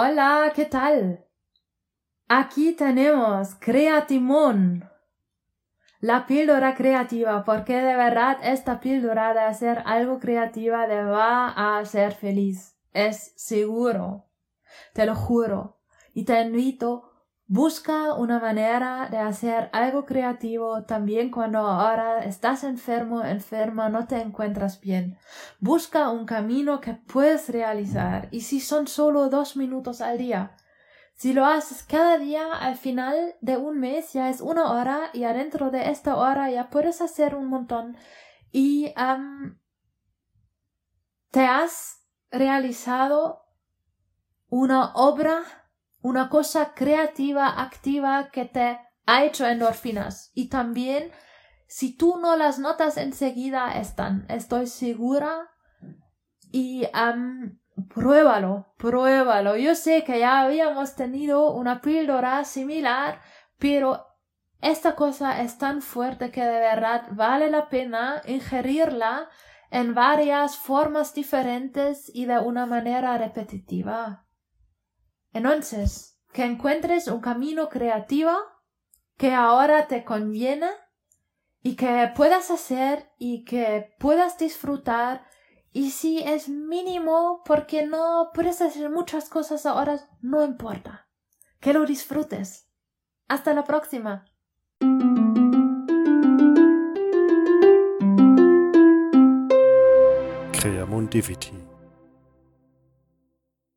Hola, ¿qué tal? Aquí tenemos Creatimón, la píldora creativa, porque de verdad esta píldora de hacer algo creativa te va a hacer feliz. Es seguro. Te lo juro. Y te invito Busca una manera de hacer algo creativo también cuando ahora estás enfermo, enferma, no te encuentras bien. Busca un camino que puedes realizar y si son solo dos minutos al día. Si lo haces cada día, al final de un mes ya es una hora y adentro de esta hora ya puedes hacer un montón y te has realizado una obra una cosa creativa, activa que te ha hecho endorfinas. Y también, si tú no las notas enseguida, están, estoy segura. Y pruébalo, pruébalo. Yo sé que ya habíamos tenido una píldora similar, pero esta cosa es tan fuerte que de verdad vale la pena ingerirla en varias formas diferentes y de una manera repetitiva. Entonces, que encuentres un camino creativo que ahora te conviene y que puedas hacer y que puedas disfrutar y si es mínimo porque no puedes hacer muchas cosas ahora, no importa. Que lo disfrutes. Hasta la próxima. Creamundivity